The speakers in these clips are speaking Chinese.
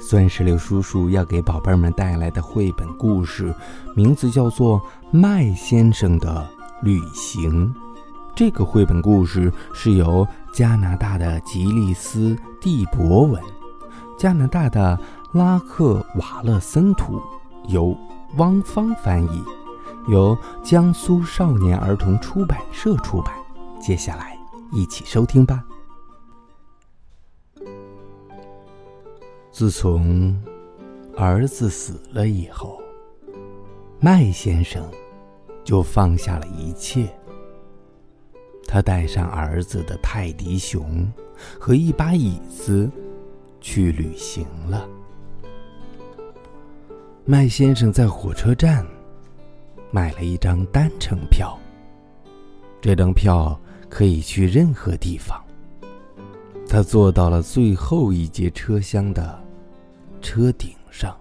酸石榴叔叔要给宝贝们带来的绘本故事，名字叫做《麦先生的旅行》。这个绘本故事是由加拿大的吉利斯·蒂博文、加拿大的拉克瓦勒森图，由汪芳翻译，由江苏少年儿童出版社出版。接下来一起收听吧。自从儿子死了以后，麦先生就放下了一切。他带上儿子的泰迪熊和一把椅子去旅行了。麦先生在火车站买了一张单程票，这张票可以去任何地方。他坐到了最后一节车厢的。车顶上，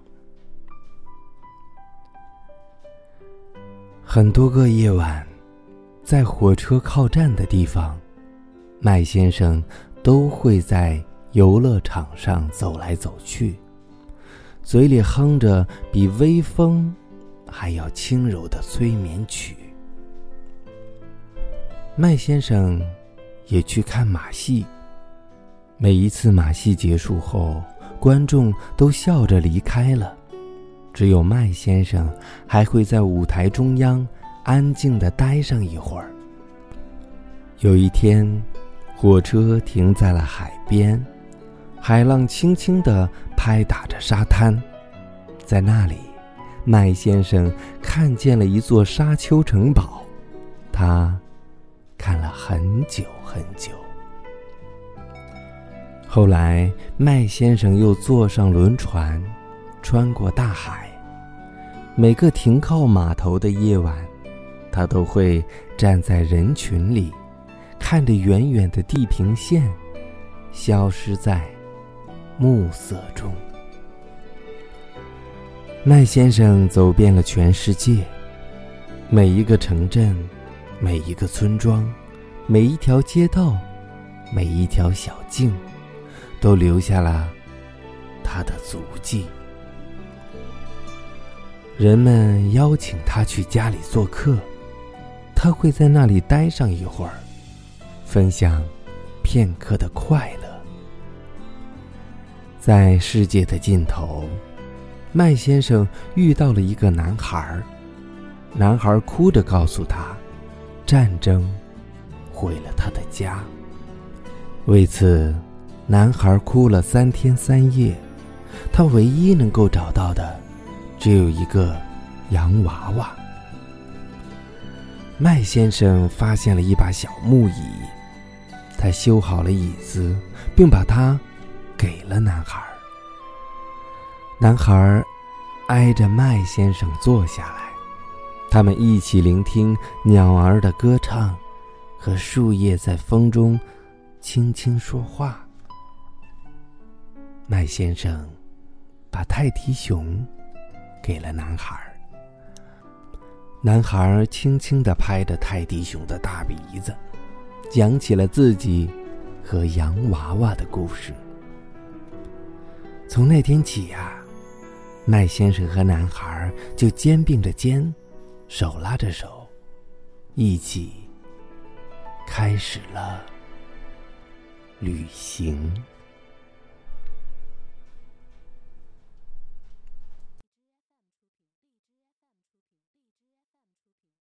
很多个夜晚，在火车靠站的地方，麦先生都会在游乐场上走来走去，嘴里哼着比微风还要轻柔的催眠曲。麦先生也去看马戏，每一次马戏结束后。观众都笑着离开了，只有麦先生还会在舞台中央安静的待上一会儿。有一天，火车停在了海边，海浪轻轻地拍打着沙滩，在那里，麦先生看见了一座沙丘城堡，他看了很久很久。后来，麦先生又坐上轮船，穿过大海。每个停靠码头的夜晚，他都会站在人群里，看着远远的地平线消失在暮色中。麦先生走遍了全世界，每一个城镇，每一个村庄，每一条街道，每一条小径。都留下了他的足迹。人们邀请他去家里做客，他会在那里待上一会儿，分享片刻的快乐。在世界的尽头，麦先生遇到了一个男孩，男孩哭着告诉他，战争毁了他的家。为此。男孩哭了三天三夜，他唯一能够找到的，只有一个洋娃娃。麦先生发现了一把小木椅，他修好了椅子，并把它给了男孩。男孩挨着麦先生坐下来，他们一起聆听鸟儿的歌唱，和树叶在风中轻轻说话。麦先生把泰迪熊给了男孩。男孩轻轻的拍着泰迪熊的大鼻子，讲起了自己和洋娃娃的故事。从那天起呀，麦先生和男孩就肩并着肩，手拉着手，一起开始了旅行。